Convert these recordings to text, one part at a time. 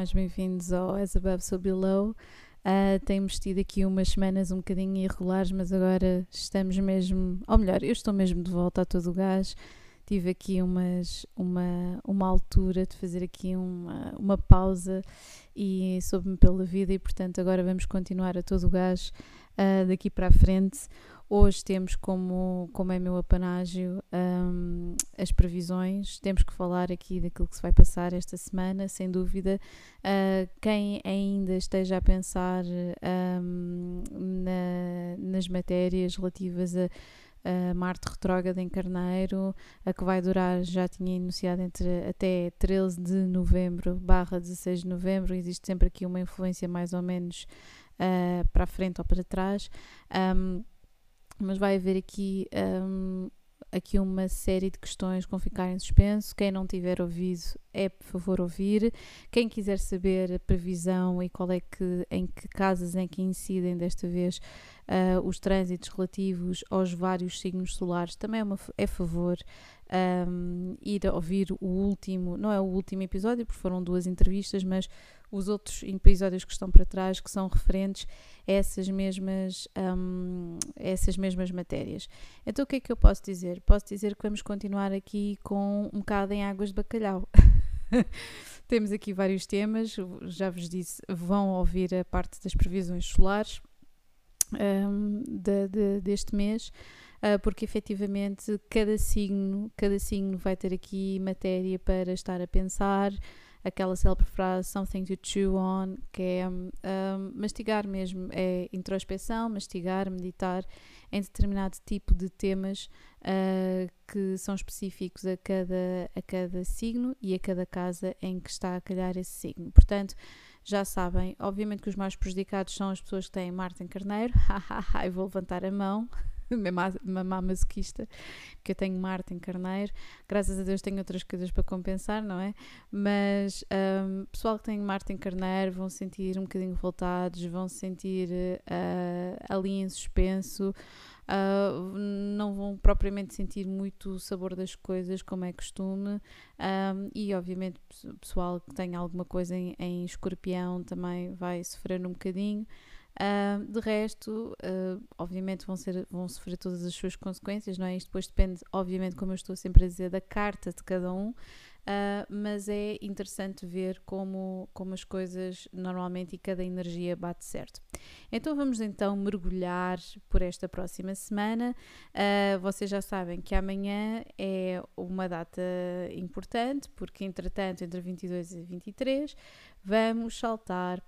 mais bem-vindos ao As Above So Below. Uh, temos tido aqui umas semanas um bocadinho irregulares, mas agora estamos mesmo, ou melhor, eu estou mesmo de volta a todo o gás. Tive aqui umas, uma, uma altura de fazer aqui uma, uma pausa e soube-me pela vida e portanto agora vamos continuar a todo o gás uh, daqui para a frente. Hoje temos como, como é meu apanágio um, as previsões, temos que falar aqui daquilo que se vai passar esta semana, sem dúvida. Uh, quem ainda esteja a pensar um, na, nas matérias relativas a a Marte retrógrada em Carneiro, a que vai durar, já tinha anunciado, entre até 13 de novembro barra 16 de novembro, existe sempre aqui uma influência mais ou menos uh, para a frente ou para trás. Um, mas vai haver aqui, um, aqui uma série de questões que vão ficar em suspenso. Quem não tiver ouvido é por favor ouvir. Quem quiser saber a previsão e qual é que, em que casas em que incidem desta vez uh, os trânsitos relativos aos vários signos solares, também é, uma, é favor um, ir ouvir o último, não é o último episódio, porque foram duas entrevistas, mas os outros episódios que estão para trás, que são referentes a essas mesmas, um, essas mesmas matérias. Então o que é que eu posso dizer? Posso dizer que vamos continuar aqui com um bocado em águas de bacalhau. Temos aqui vários temas, já vos disse, vão ouvir a parte das previsões solares um, de, de, deste mês, uh, porque efetivamente cada signo, cada signo vai ter aqui matéria para estar a pensar, aquela célebre frase something to chew on, que é um, mastigar mesmo, é introspeção, mastigar, meditar em determinado tipo de temas uh, que são específicos a cada, a cada signo e a cada casa em que está a calhar esse signo. Portanto, já sabem, obviamente que os mais prejudicados são as pessoas que têm Marte em Carneiro, e vou levantar a mão, masoquista, porque eu tenho Marte em Carneiro, graças a Deus tenho outras coisas para compensar, não é? Mas um, pessoal que tem Marte em Carneiro vão sentir um bocadinho voltados, vão se sentir uh, ali em suspenso, Uh, não vão propriamente sentir muito o sabor das coisas, como é costume, um, e obviamente pessoal que tem alguma coisa em, em escorpião também vai sofrer um bocadinho. Uh, de resto, uh, obviamente vão, ser, vão sofrer todas as suas consequências, não é? Isto depois depende, obviamente, como eu estou sempre a dizer, da carta de cada um, Uh, mas é interessante ver como, como as coisas normalmente e cada energia bate certo. Então vamos então mergulhar por esta próxima semana. Vocês já sabem que amanhã é uma data importante, porque entretanto, entre 22 e 23, vamos saltar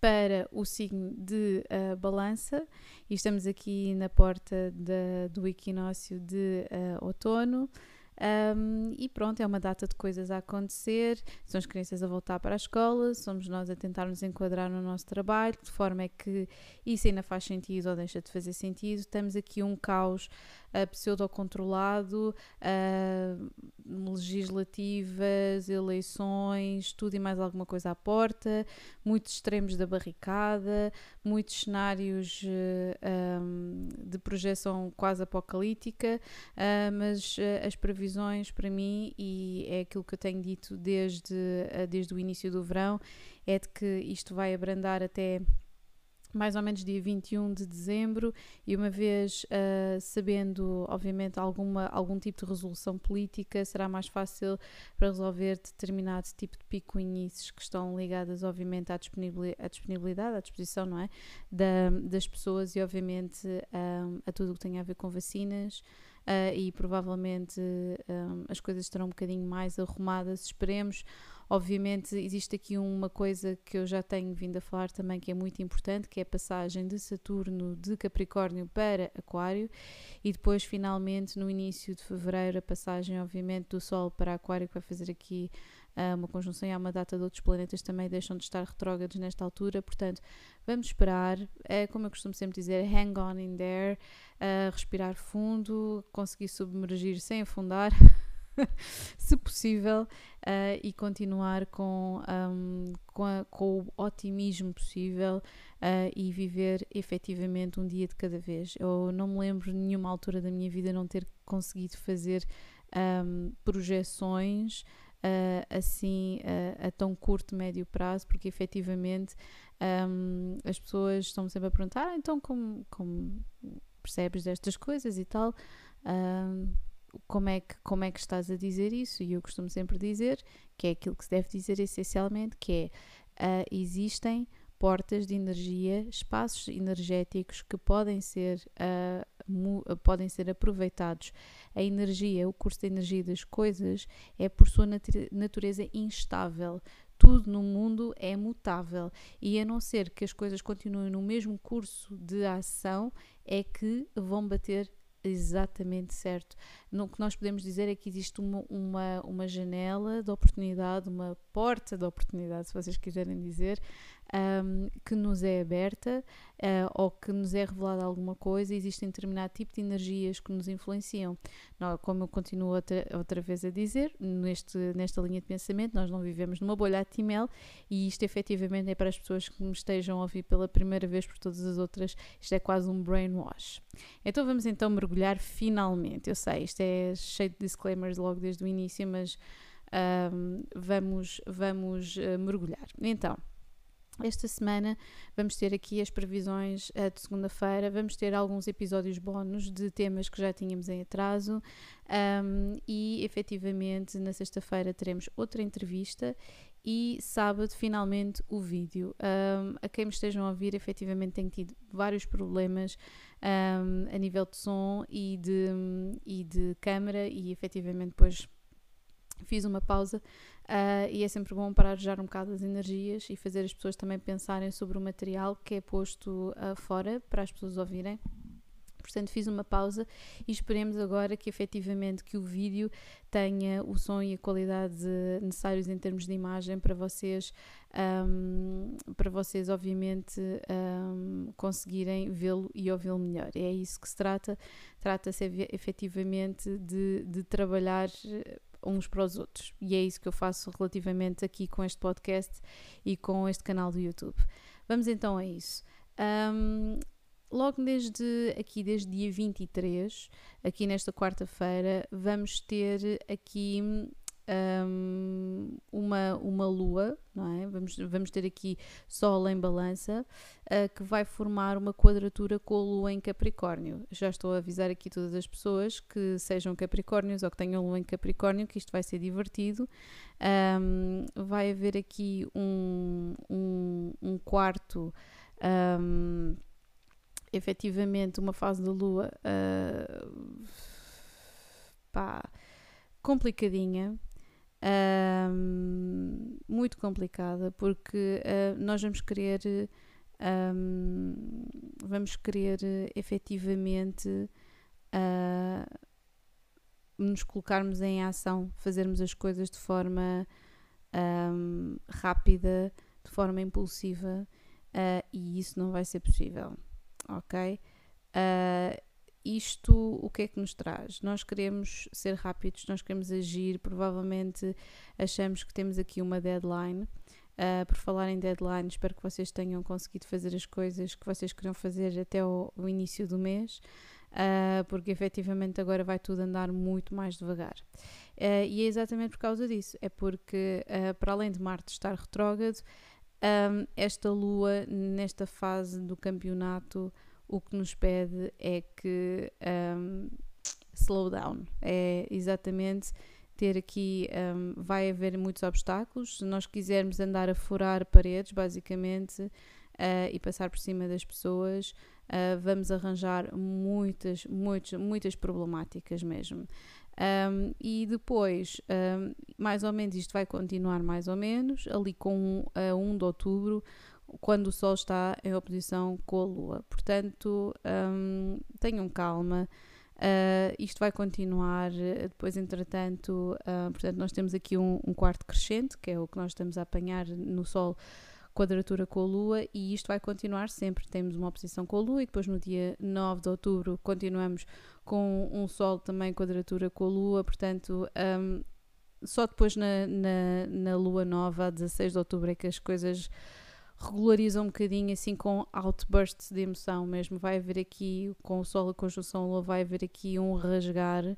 para o signo de uh, Balança e estamos aqui na porta do equinócio de uh, outono. Um, e pronto, é uma data de coisas a acontecer, são as crianças a voltar para a escola, somos nós a tentar nos enquadrar no nosso trabalho, de forma é que isso ainda faz sentido ou deixa de fazer sentido. Temos aqui um caos uh, pseudo-controlado, uh, legislativas, eleições, tudo e mais alguma coisa à porta, muitos extremos da barricada, muitos cenários uh, ah, um, de projeção quase apocalíptica, uh, mas as previsões para mim, e é aquilo que eu tenho dito desde, desde o início do verão, é de que isto vai abrandar até mais ou menos dia 21 de dezembro, e uma vez uh, sabendo, obviamente, alguma, algum tipo de resolução política, será mais fácil para resolver determinado tipo de picuinhices que estão ligadas, obviamente, à disponibilidade, à, disposição, não é? Da, das pessoas e, obviamente, um, a tudo o que tem a ver com vacinas. Uh, e provavelmente um, as coisas estarão um bocadinho mais arrumadas, esperemos. Obviamente, existe aqui uma coisa que eu já tenho vindo a falar também que é muito importante, que é a passagem de Saturno de Capricórnio para Aquário e depois, finalmente, no início de fevereiro, a passagem, obviamente, do Sol para Aquário, que vai fazer aqui uh, uma conjunção e há uma data de outros planetas também deixam de estar retrógrados nesta altura, portanto, vamos esperar. É como eu costumo sempre dizer, hang on in there, uh, respirar fundo, conseguir submergir sem afundar. se possível, uh, e continuar com, um, com, a, com, o otimismo possível uh, e viver efetivamente um dia de cada vez. Eu não me lembro de nenhuma altura da minha vida não ter conseguido fazer um, projeções uh, assim uh, a tão curto, médio prazo, porque efetivamente um, as pessoas estão sempre a perguntar, ah, então como, como percebes destas coisas e tal, um, como, é que, como é que estás a dizer isso? E eu costumo sempre dizer que é aquilo que se deve dizer essencialmente, que é, uh, existem portas de energia, espaços energéticos que podem ser, uh, podem ser aproveitados. A energia, o curso de energia das coisas, é por sua natureza instável. Tudo no mundo é mutável e a não ser que as coisas continuem no mesmo curso de ação, é que vão bater exatamente certo. O que nós podemos dizer é que existe uma, uma, uma janela de oportunidade, uma porta de oportunidade, se vocês quiserem dizer, um, que nos é aberta uh, ou que nos é revelada alguma coisa, existe um determinado tipo de energias que nos influenciam. Como eu continuo outra, outra vez a dizer, neste, nesta linha de pensamento, nós não vivemos numa bolha atimel e isto efetivamente é para as pessoas que me estejam a ouvir pela primeira vez por todas as outras, isto é quase um brainwash. Então vamos então mergulhar finalmente. Eu sei, isto é cheio de disclaimers logo desde o início, mas um, vamos, vamos uh, mergulhar. Então, esta semana vamos ter aqui as previsões uh, de segunda-feira, vamos ter alguns episódios bónus de temas que já tínhamos em atraso um, e efetivamente na sexta-feira teremos outra entrevista e sábado finalmente o vídeo. Um, a quem me estejam a ouvir, efetivamente tenho tido vários problemas um, a nível de som e de, e de câmara e efetivamente depois fiz uma pausa uh, e é sempre bom parar de um bocado as energias e fazer as pessoas também pensarem sobre o material que é posto uh, fora para as pessoas ouvirem. Portanto, fiz uma pausa e esperemos agora que efetivamente que o vídeo tenha o som e a qualidade necessários em termos de imagem para vocês, um, para vocês obviamente um, conseguirem vê-lo e ouvi-lo melhor. É isso que se trata. Trata-se efetivamente de, de trabalhar uns para os outros. E é isso que eu faço relativamente aqui com este podcast e com este canal do YouTube. Vamos então a isso. Um, logo desde aqui, desde dia 23, aqui nesta quarta-feira, vamos ter aqui um, uma, uma lua, não é? Vamos, vamos ter aqui Sol em balança, uh, que vai formar uma quadratura com a lua em Capricórnio. Já estou a avisar aqui todas as pessoas que sejam Capricórnios ou que tenham lua em Capricórnio, que isto vai ser divertido. Um, vai haver aqui um, um, um quarto. Um, efetivamente uma fase da lua uh, pá, complicadinha um, muito complicada, porque uh, nós vamos querer, um, vamos querer efetivamente uh, nos colocarmos em ação, fazermos as coisas de forma um, rápida, de forma impulsiva, uh, e isso não vai ser possível, ok? Isto o que é que nos traz? Nós queremos ser rápidos, nós queremos agir, provavelmente achamos que temos aqui uma deadline. Uh, por falar em deadline, espero que vocês tenham conseguido fazer as coisas que vocês queriam fazer até o, o início do mês, uh, porque efetivamente agora vai tudo andar muito mais devagar. Uh, e é exatamente por causa disso, é porque para além de Marte estar retrógrado, um, esta Lua, nesta fase do campeonato, o que nos pede é que um, slow down, é exatamente ter aqui, um, vai haver muitos obstáculos, se nós quisermos andar a furar paredes, basicamente, uh, e passar por cima das pessoas, uh, vamos arranjar muitas, muitas, muitas problemáticas mesmo. Um, e depois, um, mais ou menos, isto vai continuar mais ou menos, ali com a 1 de outubro, quando o Sol está em oposição com a Lua. Portanto, um, tenham calma. Uh, isto vai continuar depois, entretanto, uh, portanto, nós temos aqui um, um, quarto crescente, que é o que nós estamos a apanhar no Sol, quadratura com a Lua, e isto vai continuar sempre. Temos uma oposição com a Lua, e depois no dia 9 de outubro continuamos com um Sol também quadratura com a Lua, portanto. Um, só depois na, na, na Lua Nova, a 16 de outubro, é que as coisas regulariza um bocadinho assim com outbursts de emoção mesmo. Vai haver aqui, com o Sol a conjunção Lua, vai haver aqui um rasgar uh,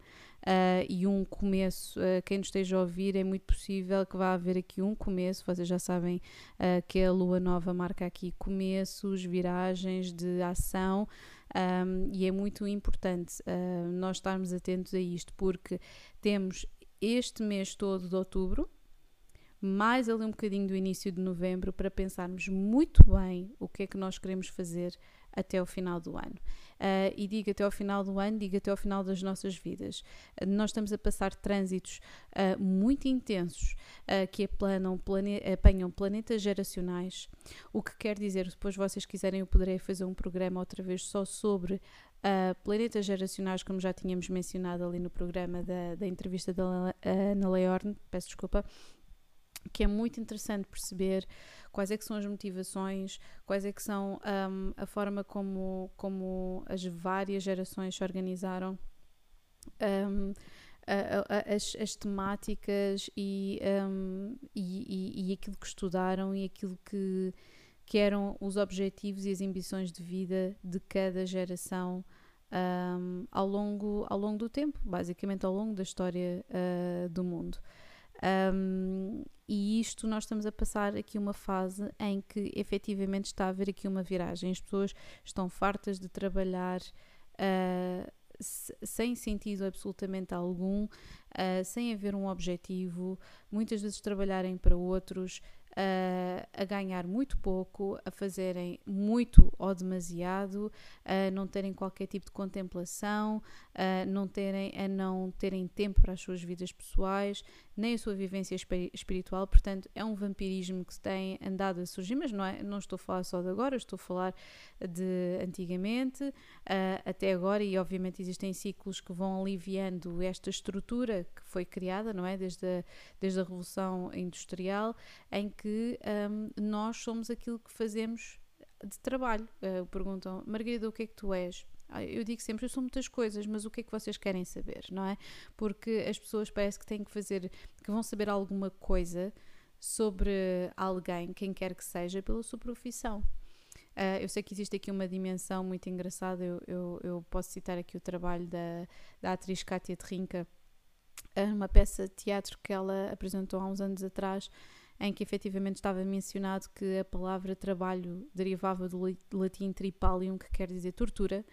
e um começo. Uh, quem nos esteja a ouvir, é muito possível que vá haver aqui um começo. Vocês já sabem uh, que a Lua Nova marca aqui começos, viragens de ação. Um, e é muito importante nós estarmos atentos a isto, porque temos este mês todo de outubro, mais ali um bocadinho do início de novembro para pensarmos muito bem o que é que nós queremos fazer até o final do ano. Uh, e digo até ao final do ano, digo até ao final das nossas vidas. Uh, nós estamos a passar trânsitos uh, muito intensos que aplanam, plane apanham planetas geracionais, o que quer dizer, depois vocês quiserem, eu poderei fazer um programa outra vez só sobre planetas geracionais, como já tínhamos mencionado ali no programa da, da entrevista da Ana Leorne, peço desculpa que é muito interessante perceber quais é que são as motivações, quais é que são um, a forma como, como as várias gerações se organizaram, um, as, as, temáticas e, um, e, e, e, aquilo que estudaram e aquilo que, que eram os objetivos e as ambições de vida de cada geração hum, ao, longo, ao longo do tempo, basicamente ao longo da história uh, do mundo. Um, e isto nós estamos a passar aqui uma fase em que efetivamente está a haver aqui uma viragem. As pessoas estão fartas de trabalhar uh, sem sentido absolutamente algum, uh, sem haver um objetivo, muitas vezes trabalharem para outros, uh, a ganhar muito pouco, a fazerem muito ou demasiado, a não terem qualquer tipo de contemplação, a não terem, a não terem tempo para as suas vidas pessoais, nem a sua vivência espiritual. Portanto, é um vampirismo que tem andado a surgir, mas não, é, não estou a falar só de agora, estou a falar de antigamente uh, até agora, e obviamente existem ciclos que vão aliviando esta estrutura que foi criada, não é? Desde a, desde a Revolução Industrial, em que um, nós somos aquilo que fazemos de trabalho. Uh, perguntam, Margarida, o que é que tu és? Ah, eu digo sempre, eu sou muitas coisas, mas o que é que vocês querem saber, não é? Porque as pessoas parece que têm que fazer, que vão saber alguma coisa sobre alguém, quem quer que seja, pela sua profissão. Uh, eu sei que existe aqui uma dimensão muito engraçada, eu, eu, eu posso citar aqui o trabalho da, da atriz Kátia Terrinca, uma peça de teatro que ela apresentou há uns anos atrás, em que efetivamente estava mencionado que a palavra trabalho derivava do latim tripalium, que quer dizer tortura,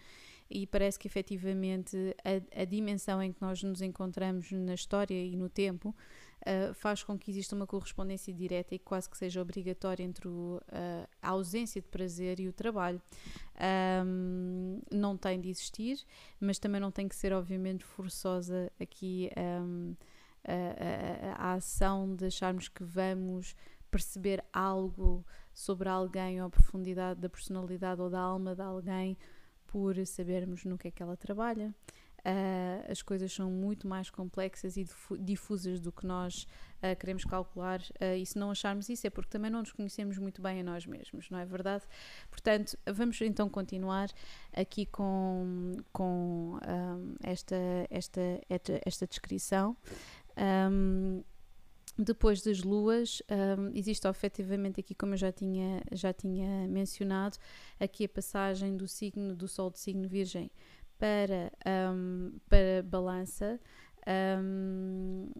e parece que efetivamente a, a, dimensão em que nós nos encontramos na história e no tempo uh, faz com que exista uma correspondência direta e quase que seja obrigatória entre o, uh, a ausência de prazer e o trabalho. Um, não tem de existir, mas também não tem que ser, obviamente, forçosa aqui. Um, a, a, a ação de acharmos que vamos perceber algo sobre alguém ou a profundidade da personalidade ou da alma de alguém por sabermos no que é que ela trabalha. Uh, as coisas são muito mais complexas e difusas do que nós uh, queremos calcular, uh, e se não acharmos isso é porque também não nos conhecemos muito bem a nós mesmos, não é verdade? Portanto, vamos então continuar aqui com, com um, esta, esta, esta, esta descrição. Um, depois das luas, um, existe efetivamente aqui, como eu já tinha, já tinha mencionado, aqui a passagem do signo do Sol de signo Virgem para, um, para Balança. Um,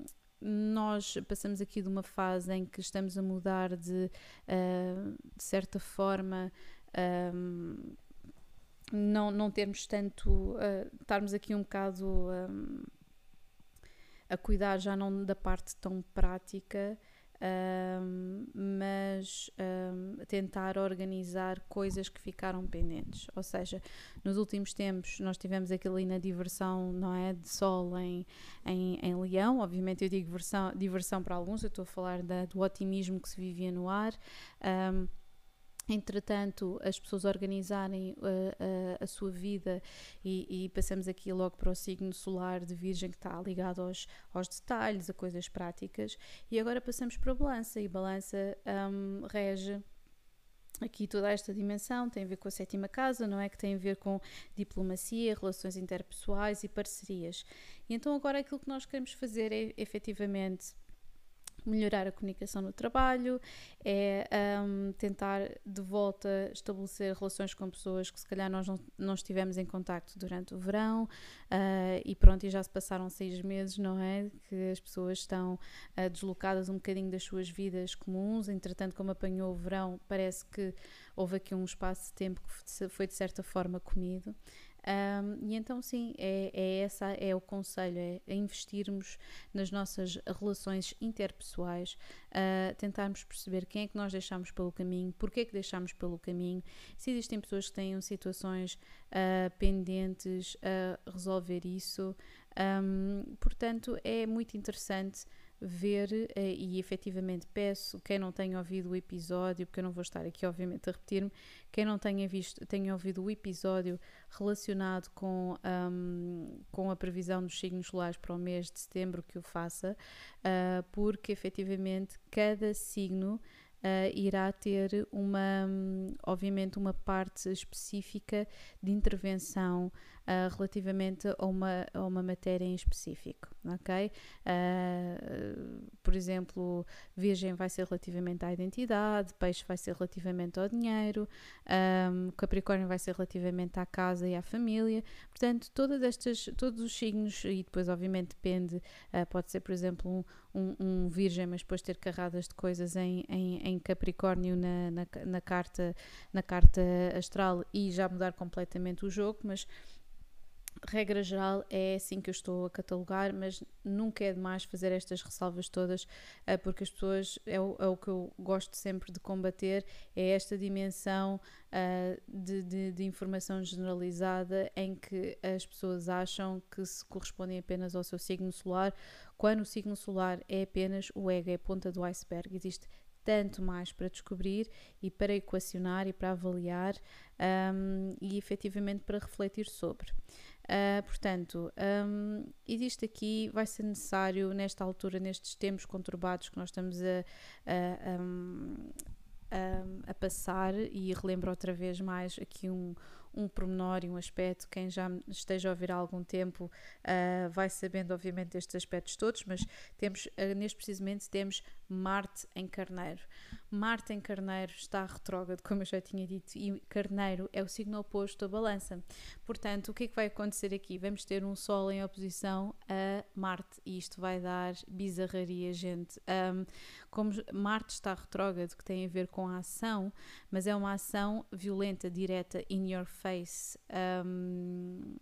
nós passamos aqui de uma fase em que estamos a mudar de, uh, de certa forma, um, não, não termos tanto, uh, estarmos aqui um bocado um, a cuidar já não da parte tão prática, um, mas um, tentar organizar coisas que ficaram pendentes. Ou seja, nos últimos tempos nós tivemos aquilo na diversão, não é? De sol em, em, em Leão. Obviamente eu digo versão, diversão para alguns, eu estou a falar da, do otimismo que se vivia no ar. Um, entretanto, as pessoas organizarem uh, uh, a sua vida e, e, passamos aqui logo para o signo solar de Virgem que está ligado aos, aos detalhes, a coisas práticas, e agora passamos para a balança, e balança um, rege aqui toda esta dimensão tem a ver com a sétima casa, não é? Que tem a ver com diplomacia, relações interpessoais e parcerias. E então agora aquilo que nós queremos fazer é efetivamente melhorar a comunicação no trabalho, é um, tentar de volta estabelecer relações com pessoas que se calhar nós não, não estivemos em contacto durante o verão uh, e pronto, e já se passaram seis meses, não é? Que as pessoas estão uh, deslocadas um bocadinho das suas vidas comuns, entretanto como apanhou o verão parece que houve aqui um espaço de tempo que foi de certa forma comido. Um, e então, sim, é, é essa é o conselho: é, é investirmos nas nossas relações interpessoais, uh, tentarmos perceber quem é que nós deixamos pelo caminho, porque é que deixamos pelo caminho, se existem pessoas que têm situações uh, pendentes a resolver isso. Um, portanto, é muito interessante ver eh, e efetivamente peço quem não tenha ouvido o episódio, porque eu não vou estar aqui obviamente a repetir-me, quem não tenha visto, tenha ouvido o episódio relacionado com, um, com a previsão dos signos solares para o mês de setembro que o faça, uh, porque efetivamente cada signo uh, irá ter uma, obviamente, uma parte específica de intervenção uh, relativamente a uma, a uma matéria em específico, ok? Uh, por exemplo, Virgem vai ser relativamente à identidade, Peixe vai ser relativamente ao dinheiro, um, Capricórnio vai ser relativamente à casa e à família. Portanto, todas estas, todos os signos, e depois, obviamente, depende, uh, pode ser, por exemplo, um, um, um, Virgem, mas depois ter carradas de coisas em, em, em Capricórnio na, na, na, carta, na carta astral e já mudar completamente o jogo, mas regra geral, é assim que eu estou a catalogar, mas nunca é demais fazer estas ressalvas todas, eh, porque as pessoas, é o, é o que eu gosto sempre de combater, é esta dimensão uh, de, de, de, informação generalizada em que as pessoas acham que se correspondem apenas ao seu signo solar, quando o signo solar é apenas o ego, é a ponta do iceberg. Existe tanto mais para descobrir e para equacionar e para avaliar um, e efetivamente para refletir sobre. Uh, portanto, um, existe aqui, vai ser necessário, nesta altura, nestes tempos conturbados que nós estamos a, a, a, a passar, e relembro outra vez mais aqui um, um pormenor e um aspecto. Quem já esteja a ouvir há algum tempo uh, vai sabendo, obviamente, estes aspectos todos, mas temos, uh, neste precisamente, temos Marte em Carneiro. Marte em Carneiro está retrógrado, como eu já tinha dito, e Carneiro é o signo oposto à balança. Portanto, o que é que vai acontecer aqui? Vamos ter um Sol em oposição a Marte e isto vai dar bizarraria, gente. Um, como Marte está retrógrado, que tem a ver com a ação, mas é uma ação violenta, direta, in your face. Um,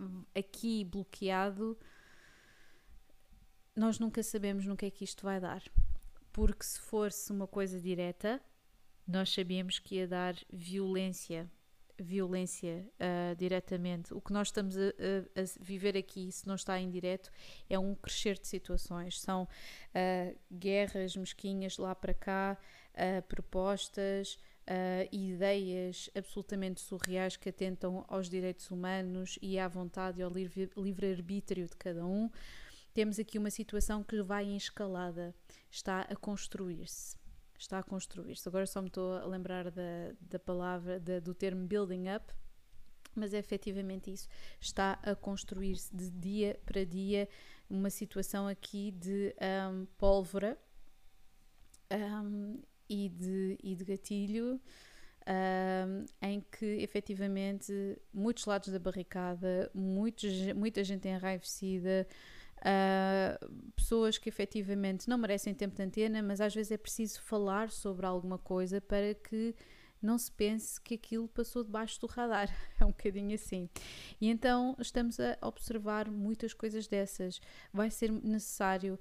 um, aqui bloqueado nós nunca sabemos no que é que isto vai dar. Porque se fosse uma coisa direta, nós sabíamos que ia dar violência, violência uh, diretamente. O que nós estamos a, a, a, viver aqui, se não está em direto, é um crescer de situações. São uh, guerras mesquinhas lá para cá, uh, propostas, ideias absolutamente surreais que atentam aos direitos humanos e à vontade e ao livre-arbítrio de cada um temos aqui uma situação que vai em escalada, está a construir-se. Está a construir-se. Agora só me estou a lembrar da, da palavra, da, do termo building up, mas é efetivamente isso. Está a construir-se de dia para dia uma situação aqui de um, pólvora um, e, de, e de gatilho. Em que efetivamente muitos lados da barricada, muitos, muita gente enraivecida, Uh, pessoas que efetivamente não merecem tempo de antena, mas às vezes é preciso falar sobre alguma coisa para que não se pense que aquilo passou debaixo do radar. É um bocadinho assim. E então estamos a observar muitas coisas dessas. Vai ser necessário,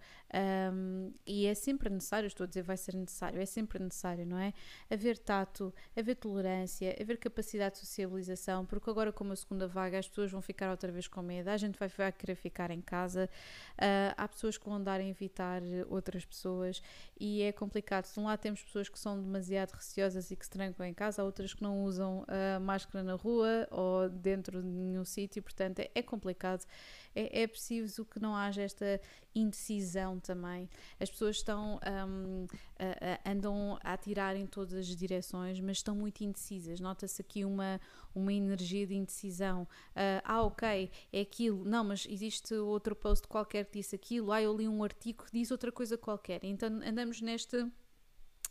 um, e é sempre necessário, estou a dizer vai ser necessário, é sempre necessário, não é? Haver tato, haver tolerância, haver capacidade de sociabilização, porque agora, como a segunda vaga, as pessoas vão ficar outra vez com medo, a gente vai, querer ficar em casa, uh, há pessoas que vão andar a evitar outras pessoas e é complicado. De um lado temos pessoas que são demasiado receosas e que se trancam casa, há outras que não usam a máscara na rua ou dentro de nenhum sítio, portanto é, é complicado. É, é, preciso que não haja esta indecisão também. As pessoas estão um, a, a, andam a atirar em todas as direções, mas estão muito indecisas. Nota-se aqui uma, uma energia de indecisão. Uh, ah, ok, é aquilo. Não, mas existe outro post qualquer que disse aquilo. Ah, eu li um artigo que diz outra coisa qualquer. Então andamos nesta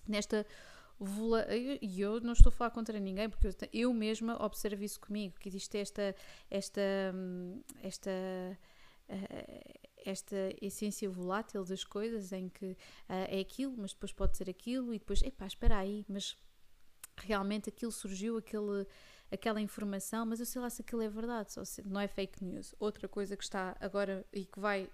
nesta e eu não estou a falar contra ninguém porque eu, eu mesma observo isso comigo que existe esta esta esta eh, esta essência volátil das coisas em que uh, é aquilo mas depois pode ser aquilo e depois epá espera aí mas realmente aquilo surgiu aquele aquela informação mas eu sei lá se aquilo é verdade se, não é fake news. Outra coisa que está agora e que vai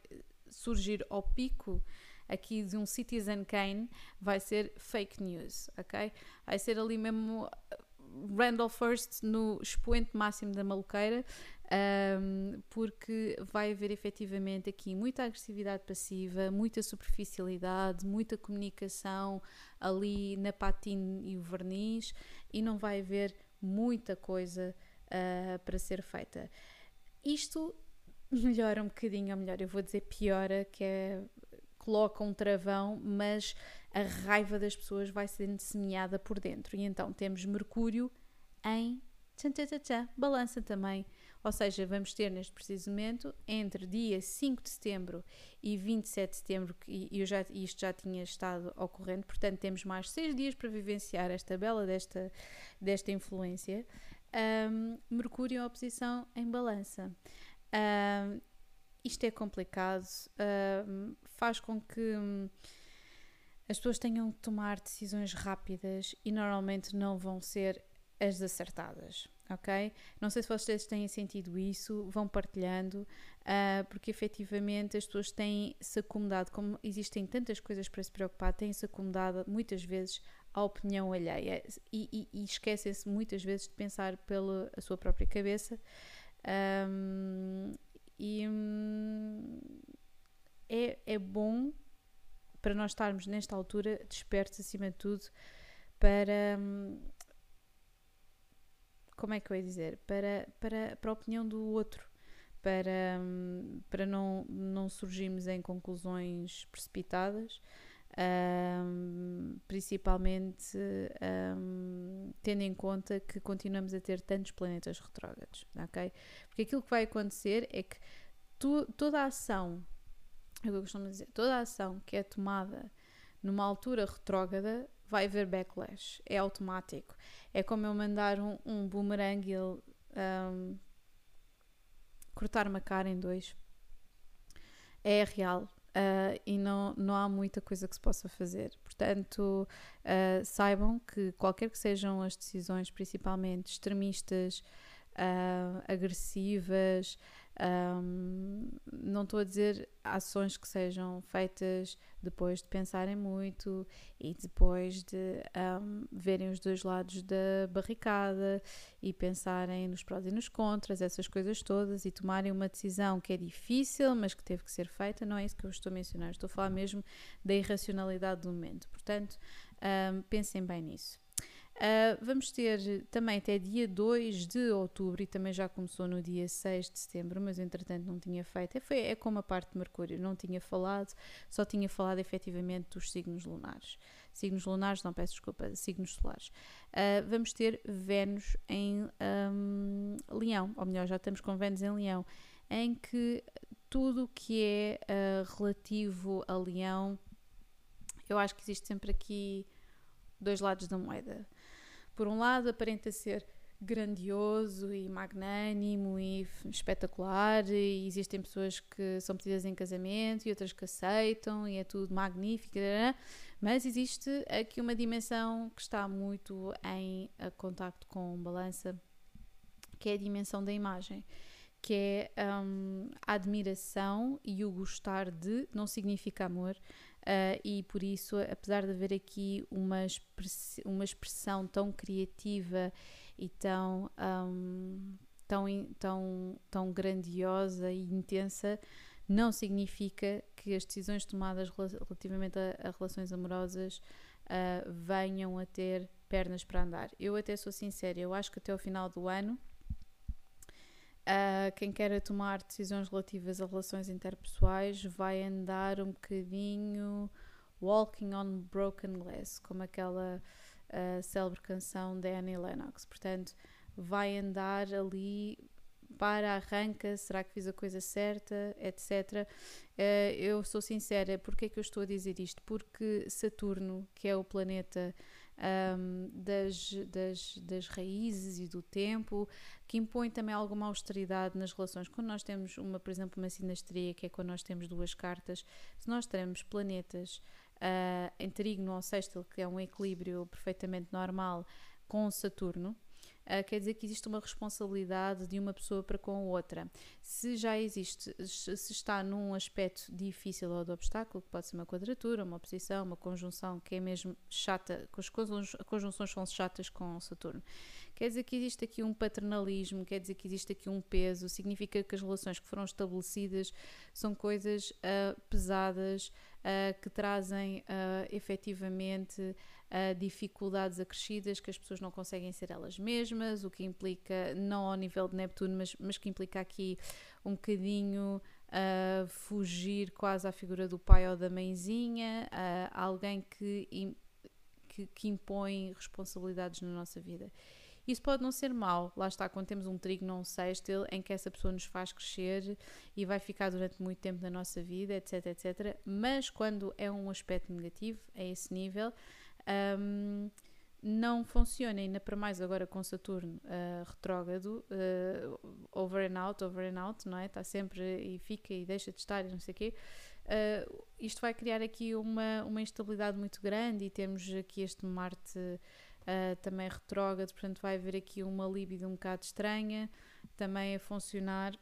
surgir ao pico aqui de um Citizen Kane vai ser fake news, ok? Vai ser ali mesmo uh, Randall First no expoente máximo da maluqueira, um, porque vai haver efetivamente aqui muita agressividade passiva, muita superficialidade, muita comunicação ali na patina e o verniz e não vai haver muita coisa uh, para ser feita. Isto melhora um bocadinho, ou melhor, eu vou dizer piora, que é coloca um travão, mas a raiva das pessoas vai sendo semeada por dentro. E então temos Mercúrio em tchan, tchan, tchan, balança também. Ou seja, vamos ter neste preciso momento, entre dia 5 de setembro e 27 de setembro, e eu já, isto já tinha estado ocorrendo, portanto temos mais 6 dias para vivenciar esta bela desta, desta influência. Um, Mercúrio em oposição em balança. Um, isto é complicado, uh, faz com que hum, as pessoas tenham que tomar decisões rápidas e normalmente não vão ser as acertadas, ok? Não sei se vocês têm sentido isso, vão partilhando, uh, porque efetivamente as pessoas têm se acomodado, como existem tantas coisas para se preocupar, têm-se acomodado muitas vezes à opinião alheia e, e, e esquecem-se muitas vezes de pensar pela sua própria cabeça. Um, e hum, é, é bom para nós estarmos nesta altura despertos acima de tudo para hum, como é que eu ia dizer? Para, para, para a opinião do outro para, hum, para não, não surgirmos em conclusões precipitadas um, principalmente um, tendo em conta que continuamos a ter tantos planetas retrógrados, ok? Porque aquilo que vai acontecer é que tu, toda a ação, é o que eu costumo dizer, toda a ação que é tomada numa altura retrógrada vai haver backlash, é automático. É como eu mandar um, um boomerang e ele um, cortar uma cara em dois. É real, Uh, e não, não há muita coisa que se possa fazer. Portanto, uh, saibam que qualquer que sejam as decisões, principalmente extremistas, uh, agressivas, um, não estou a dizer ações que sejam feitas depois de pensarem muito e depois de um, verem os dois lados da barricada e pensarem nos prós e nos contras, essas coisas todas e tomarem uma decisão que é difícil, mas que teve que ser feita. Não é isso que eu estou a mencionar, estou a falar mesmo da irracionalidade do momento. Portanto, um, pensem bem nisso. Uh, vamos ter também até dia 2 de outubro e também já começou no dia 6 de setembro, mas entretanto não tinha feito. É, foi, é como a parte de Mercúrio, não tinha falado, só tinha falado efetivamente dos signos lunares. Signos lunares, não peço desculpa, signos solares. Uh, vamos ter Vênus em um, Leão, ou melhor, já estamos com Vênus em Leão, em que tudo o que é uh, relativo a Leão, eu acho que existe sempre aqui dois lados da moeda por um lado, aparenta ser grandioso e magnânimo e espetacular e existem pessoas que são pedidas em casamento e outras que aceitam e é tudo magnífico, mas existe aqui uma dimensão que está muito em contacto com balança, que é a dimensão da imagem que é um, a admiração e o gostar de, não significa amor, Uh, e por isso, apesar de haver aqui uma, express uma expressão tão criativa e tão, um, tão, tão, tão grandiosa e intensa, não significa que as decisões tomadas relativamente a, a relações amorosas uh, venham a ter pernas para andar. Eu até sou sincera, eu acho que até o final do ano, uh, quem quer tomar decisões relativas a relações interpessoais vai andar um bocadinho walking on broken glass, como aquela uh, célebre canção da Annie Lennox. Portanto, vai andar ali para, arranca, será que fiz a coisa certa, etc. Uh, eu sou sincera, porque é que eu estou a dizer isto? Porque Saturno, que é o planeta um, das, das, das raízes e do tempo, que impõe também alguma austeridade nas relações. Quando nós temos, uma, por exemplo, uma sinastria, que é quando nós temos duas cartas, se nós termos planetas uh, em trígono ou sextil, que é um equilíbrio perfeitamente normal, com Saturno, uh, quer dizer que existe uma responsabilidade de uma pessoa para com a outra. Se já existe, se está num aspecto difícil ou de obstáculo, que pode ser uma quadratura, uma oposição, uma conjunção, que é mesmo chata, as conjunções são chatas com Saturno. Quer dizer que existe aqui um paternalismo, quer dizer que existe aqui um peso, significa que as relações que foram estabelecidas são coisas uh, pesadas, uh, que trazem uh, efetivamente dificuldades acrescidas, que as pessoas não conseguem ser elas mesmas, o que implica, não ao nível de Neptuno, mas, mas que implica aqui um bocadinho uh, fugir quase à figura do pai ou da mãezinha, uh, alguém que, que, que impõe responsabilidades na nossa vida. Isso pode não ser mau, lá está, quando temos um trigo não sextil em que essa pessoa nos faz crescer e vai ficar durante muito tempo na nossa vida, etc, etc. Mas quando é um aspecto negativo, a esse nível, um, não funciona, ainda para mais agora com Saturno uh, retrógrado, uh, over and out, over and out, não é? Está sempre e fica e deixa de estar e não sei o quê. Uh, isto vai criar aqui uma, uma instabilidade muito grande e temos aqui este Marte uh, também retrógrado, portanto vai haver aqui uma libido um bocado estranha também a funcionar.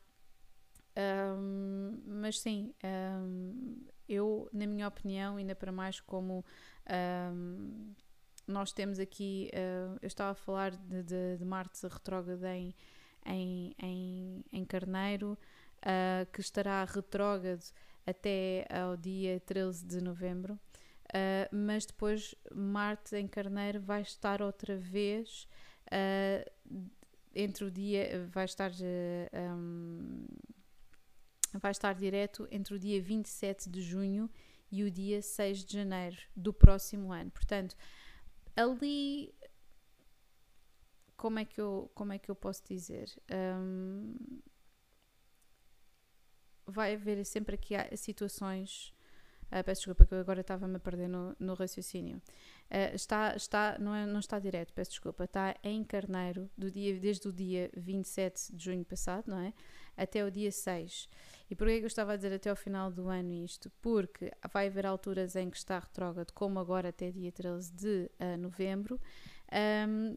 Um, mas sim, um, eu, na minha opinião, ainda para mais como um, nós temos aqui, uh, eu estava a falar de, de, de Marte retrógrado em, em, em, em Carneiro, uh, que estará retrógrado até ao dia 13 de novembro. Uh, mas depois Marte em Carneiro vai estar outra vez entre o dia vai estar um, vai estar direto entre o dia 27 de junho e o dia 6 de janeiro do próximo ano. Portanto, ali como é que eu, como é que eu posso dizer? Um, vai haver sempre aqui situações Uh, peço desculpa que eu agora estava-me a perder no, no raciocínio. Uh, está, está, não, é, não está direto, peço desculpa, está em Carneiro do dia, desde o dia 27 de junho passado, não é? Até o dia 6. E porquê que eu estava a dizer até ao final do ano isto? Porque vai haver alturas em que está retrógrado, como agora até dia 13 de uh, novembro, um,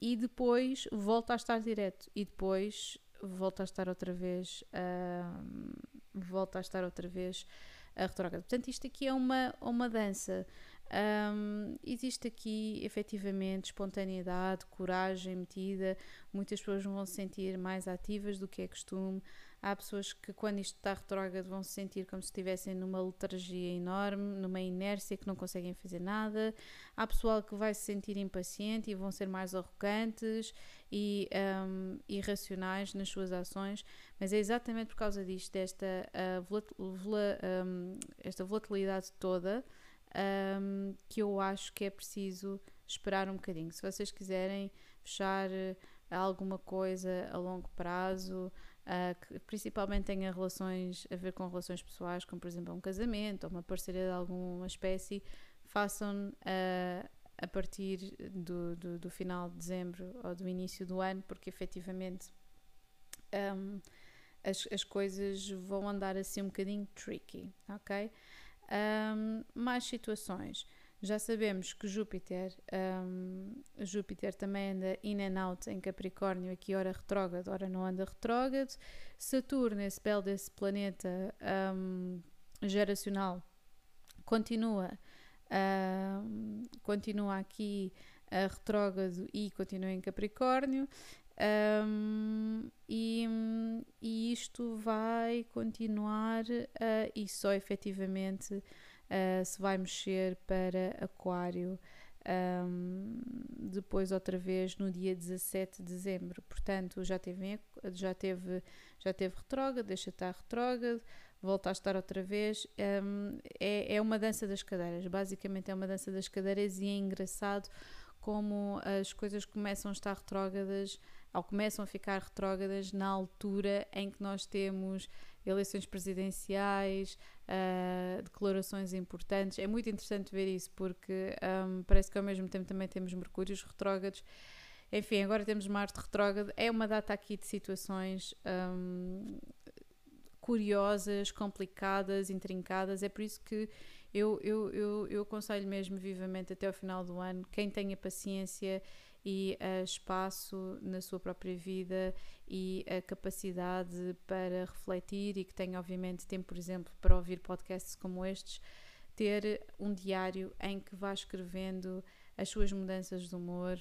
e depois volta a estar direto, e depois volta a estar outra vez, volta a estar outra vez a retrógrado. Portanto, isto aqui é uma, uma dança. Um, existe aqui efetivamente espontaneidade, coragem metida, muitas pessoas vão se sentir mais ativas do que é costume. Há pessoas que, quando isto está retrógrado, vão se sentir como se estivessem numa letargia enorme, numa inércia que não conseguem fazer nada. Há pessoal que vai se sentir impaciente e vão ser mais arrogantes e um, irracionais nas suas ações, mas é exatamente por causa disto, desta uh, vola, um, esta volatilidade toda um, que eu acho que é preciso esperar um bocadinho. Se vocês quiserem fechar uh, alguma coisa a longo prazo, uh, que principalmente tenha relações a ver com relações pessoais, como por exemplo um casamento ou uma parceria de alguma espécie, façam uh, a partir do, do, do, final de dezembro ou do início do ano, porque efetivamente um, as, as coisas vão andar assim um bocadinho tricky, ok? Um, mais situações. Já sabemos que Júpiter, um, Júpiter também anda in and out em Capricórnio, aqui ora retrógrado, ora não anda retrógrado. Saturno, esse belo desse planeta um, geracional, continua, um, continua aqui a retrógrado e continua em Capricórnio. Um, e, e, isto vai continuar uh, e só efetivamente uh, se vai mexer para Aquário um, depois outra vez no dia 17 de dezembro. Portanto, já teve, já teve, já teve retrógrado, deixa estar retrógrado, volta a estar outra vez. Um, é, é uma dança das cadeiras, basicamente é uma dança das cadeiras e é engraçado como as coisas começam a estar retrógradas ou começam a ficar retrógradas na altura em que nós temos eleições presidenciais, uh, declarações importantes. É muito interessante ver isso porque um, parece que ao mesmo tempo também temos Mercúrios retrógrados. Enfim, agora temos Marte retrógrado. É uma data aqui de situações um, curiosas, complicadas, intrincadas. É por isso que eu, eu, eu, eu aconselho mesmo vivamente até ao final do ano, quem tenha paciência e uh, espaço na sua própria vida e a capacidade para refletir e que tenha, obviamente, tempo, por exemplo, para ouvir podcasts como estes, ter um diário em que vá escrevendo as suas mudanças de humor.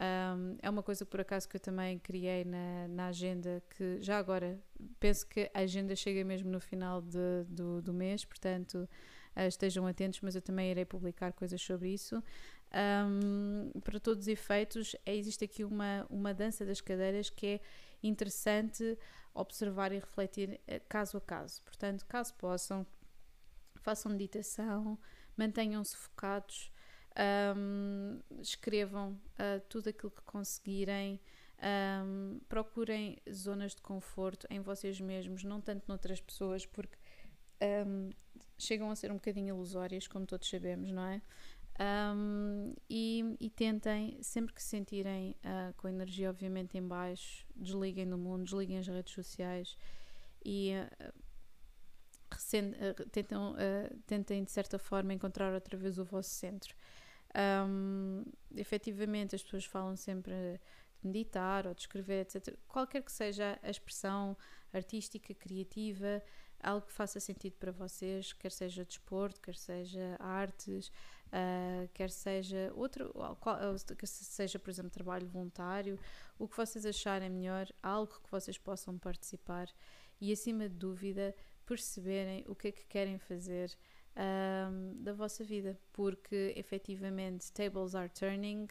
Um, é uma coisa, por acaso, que eu também criei na, na agenda, que já agora penso que a agenda chega mesmo no final de, do, do mês, portanto uh, estejam atentos, mas eu também irei publicar coisas sobre isso. Um, para todos os efeitos, é, existe aqui uma, uma dança das cadeiras que é interessante observar e refletir eh, caso a caso. Portanto, caso possam, façam meditação, mantenham-se focados, um, escrevam uh, tudo aquilo que conseguirem. Um, procurem zonas de conforto em vocês mesmos, não tanto noutras pessoas, porque um, chegam a ser um bocadinho ilusórias, como todos sabemos, não é? Um, e, e, tentem, sempre que se sentirem uh, com a energia obviamente em baixo, desliguem do mundo, desliguem as redes sociais e uh, uh, tentam, tentem de certa forma encontrar outra vez o vosso centro. Um, efetivamente as pessoas falam sempre de meditar ou de escrever, etc. Qualquer que seja a expressão artística, criativa, algo que faça sentido para vocês, quer seja desporto, quer seja artes, uh, quer seja outro, quer seja, por exemplo, trabalho voluntário, o que vocês acharem melhor, algo que vocês possam participar e, acima de dúvida, perceberem o que é que querem fazer um, da vossa vida, porque efetivamente tables are turning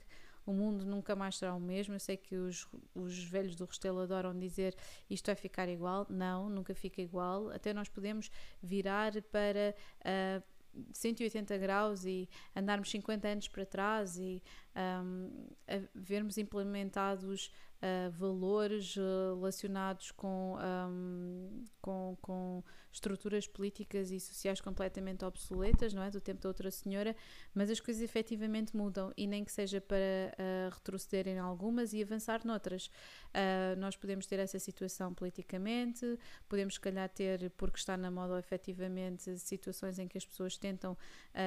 o mundo nunca mais será o mesmo. Eu sei que os, os velhos do Restelo adoram dizer isto vai ficar igual. Não, nunca fica igual. Até nós podemos virar para. Uh, 180 graus e andarmos 50 anos para trás e um, vermos implementados uh, valores uh, relacionados com, um, com, com estruturas políticas e sociais completamente obsoletas, não é? Do tempo da outra senhora, mas as coisas efetivamente mudam e nem que seja para uh, retroceder em algumas e avançar noutras. Uh, nós podemos ter essa situação politicamente, podemos, se calhar, ter, porque está na moda efetivamente, situações em que as pessoas tentam uh,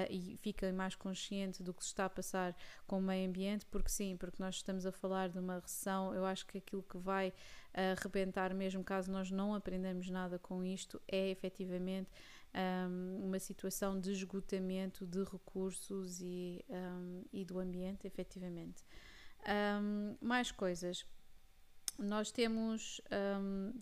e ficam mais conscientes do que se está a passar com o meio ambiente, porque sim, porque nós estamos a falar de uma recessão, eu acho que aquilo que vai arrebentar mesmo caso nós não aprendamos nada com isto é efetivamente um, uma situação de esgotamento de recursos e, um, e do ambiente, efetivamente. Um, mais coisas. Nós temos,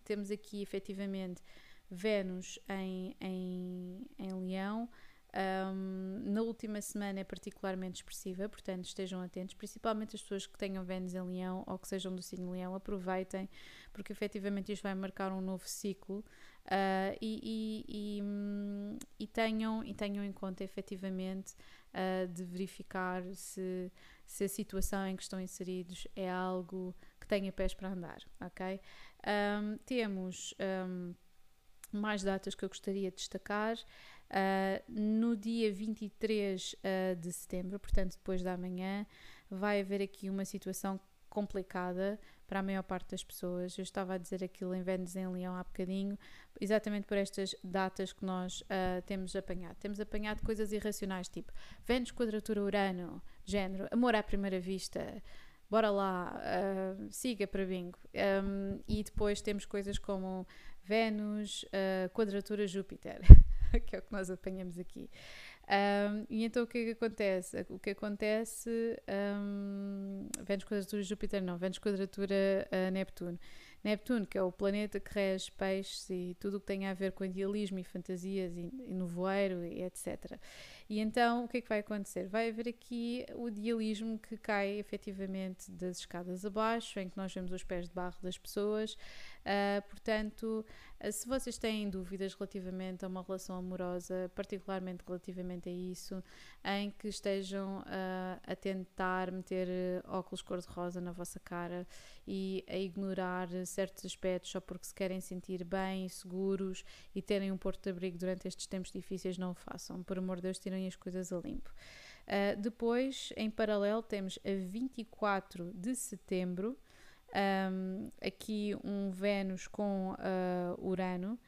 temos aqui efetivamente Vênus em, em, em Leão. Um, na última semana é particularmente expressiva, portanto estejam atentos, principalmente as pessoas que tenham Vênus em Leão ou que sejam do signo Leão, aproveitem, porque efetivamente isto vai marcar um novo ciclo uh, e, e, e, e, tenham, e tenham em conta efetivamente uh, de verificar se, se a situação em que estão inseridos é algo que tenha pés para andar, ok? Um, temos um, mais datas que eu gostaria de destacar. Uh, no dia 23 uh, de setembro, portanto, depois da manhã, vai haver aqui uma situação complicada para a maior parte das pessoas. Eu estava a dizer aquilo em Vênus em Leão há bocadinho, exatamente por estas datas que nós uh, temos apanhado. Temos apanhado coisas irracionais, tipo Vênus quadratura Urano, género, amor à primeira vista, bora lá, uh, siga para bingo. Um, e depois temos coisas como Vênus, uh, quadratura Júpiter. que é o que nós apanhamos aqui. Um, e então o que é que acontece? O que acontece, um, Vênus quadratura Júpiter não, Vênus quadratura uh, Neptuno. Neptuno, que é o planeta que rege peixes e tudo o que tem a ver com idealismo e fantasias e, e no voeiro e etc. E então o que é que vai acontecer? Vai haver aqui o idealismo que cai efetivamente das escadas abaixo, em que nós vemos os pés de barro das pessoas. Uh, portanto, se vocês têm dúvidas relativamente a uma relação amorosa, particularmente relativamente a isso, em que estejam uh, a tentar meter óculos cor-de-rosa na vossa cara e a ignorar certos aspectos só porque se querem sentir bem e seguros e terem um porto de abrigo durante estes tempos difíceis, não o façam. Por amor de Deus, tirem as coisas a limpo. Uh, depois, em paralelo, temos a 24 de setembro, um, aqui um Vênus com uh, Urano,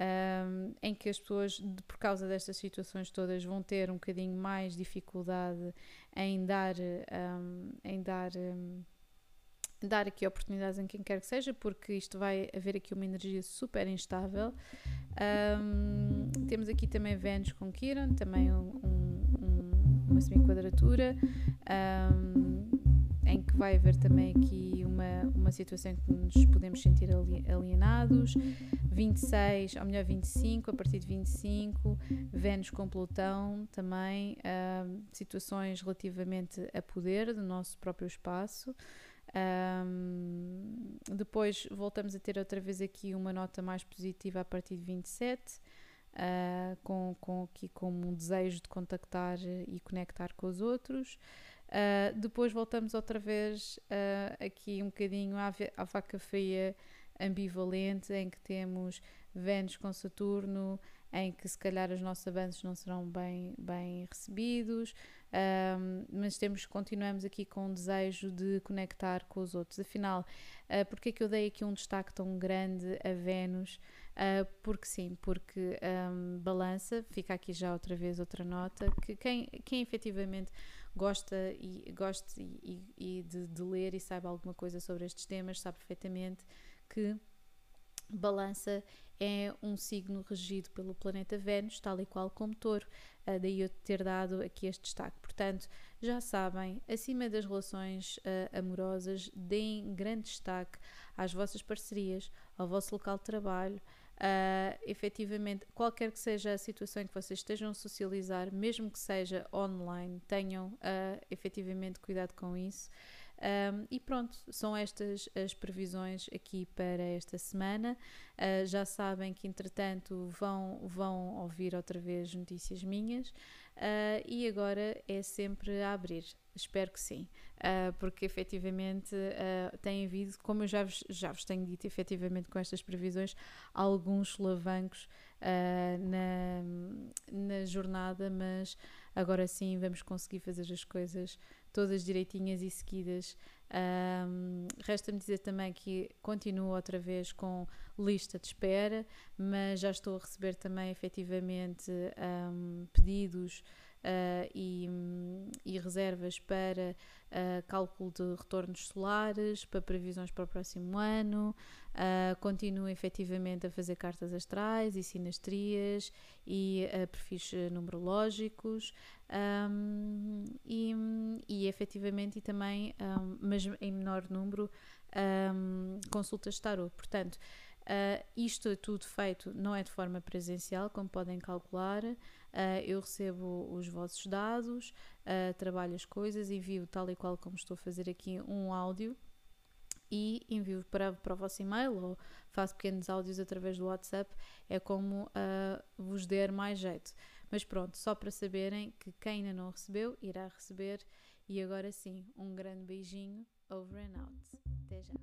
um, em que as pessoas, de, por causa destas situações todas, vão ter um bocadinho mais dificuldade em dar, um, em dar dar aqui oportunidades em quem quer que seja, porque isto vai haver aqui uma energia super instável. Um, temos aqui também Vênus com Kiran, também um, um, uma semi-quadratura, em que vai haver também aqui uma, uma situação em que nos podemos sentir alienados. 26, ou melhor 25, a partir de 25, Vênus com Plutão também, situações relativamente a poder do nosso próprio espaço. Um, depois voltamos a ter outra vez aqui uma nota mais positiva a partir de 27, uh, ah, com, com aqui como um desejo de contactar e conectar com os outros. Uh, depois voltamos outra vez uh, aqui um bocadinho à, à vaca fria ambivalente, em que temos Vênus com Saturno, em que se calhar os nossos avanços não serão bem, bem recebidos, um, mas temos, continuamos aqui com o desejo de conectar com os outros. Afinal, uh, porque é que eu dei aqui um destaque tão grande a Vênus? Uh, porque sim, porque um, balança, fica aqui já outra vez outra nota, que quem, quem efetivamente gosta e, gosta e, e de, de ler e sabe alguma coisa sobre estes temas, sabe perfeitamente que Balança é um signo regido pelo planeta Vênus, tal e qual como Touro, uh, daí eu ter dado aqui este destaque. Portanto, já sabem, acima das relações uh, amorosas, deem grande destaque às vossas parcerias, ao vosso local de trabalho. Uh, efetivamente, qualquer que seja a situação em que vocês estejam a socializar, mesmo que seja online, tenham uh, efetivamente cuidado com isso. Um, e pronto, são estas as previsões aqui para esta semana. Uh, já sabem que, entretanto, vão, vão ouvir outra vez notícias minhas uh, e agora é sempre a abrir. Espero que sim, uh, porque efetivamente uh, tem havido, como eu já vos, já vos tenho dito, efetivamente com estas previsões, alguns solavancos uh, na, na jornada, mas agora sim vamos conseguir fazer as coisas todas direitinhas e seguidas. Um, Resta-me dizer também que continuo outra vez com lista de espera, mas já estou a receber também efetivamente um, pedidos uh, e, e, reservas para uh, cálculo de retornos solares, para previsões para o próximo ano. Uh, continuo efetivamente a fazer cartas astrais e sinastrias e perfis numerológicos um, e, e efetivamente e também, um, mas em menor número, um, consultas de tarot. Portanto, Uh, isto é tudo feito, não é de forma presencial, como podem calcular. Uh, eu recebo os vossos dados, uh, trabalho as coisas, envio tal e qual como estou a fazer aqui um áudio e envio para, para o vosso e-mail ou faço pequenos áudios através do WhatsApp. É como vos der mais jeito. Mas pronto, só para saberem que quem ainda não recebeu irá receber. E agora sim, um grande beijinho. Over and out. Até já.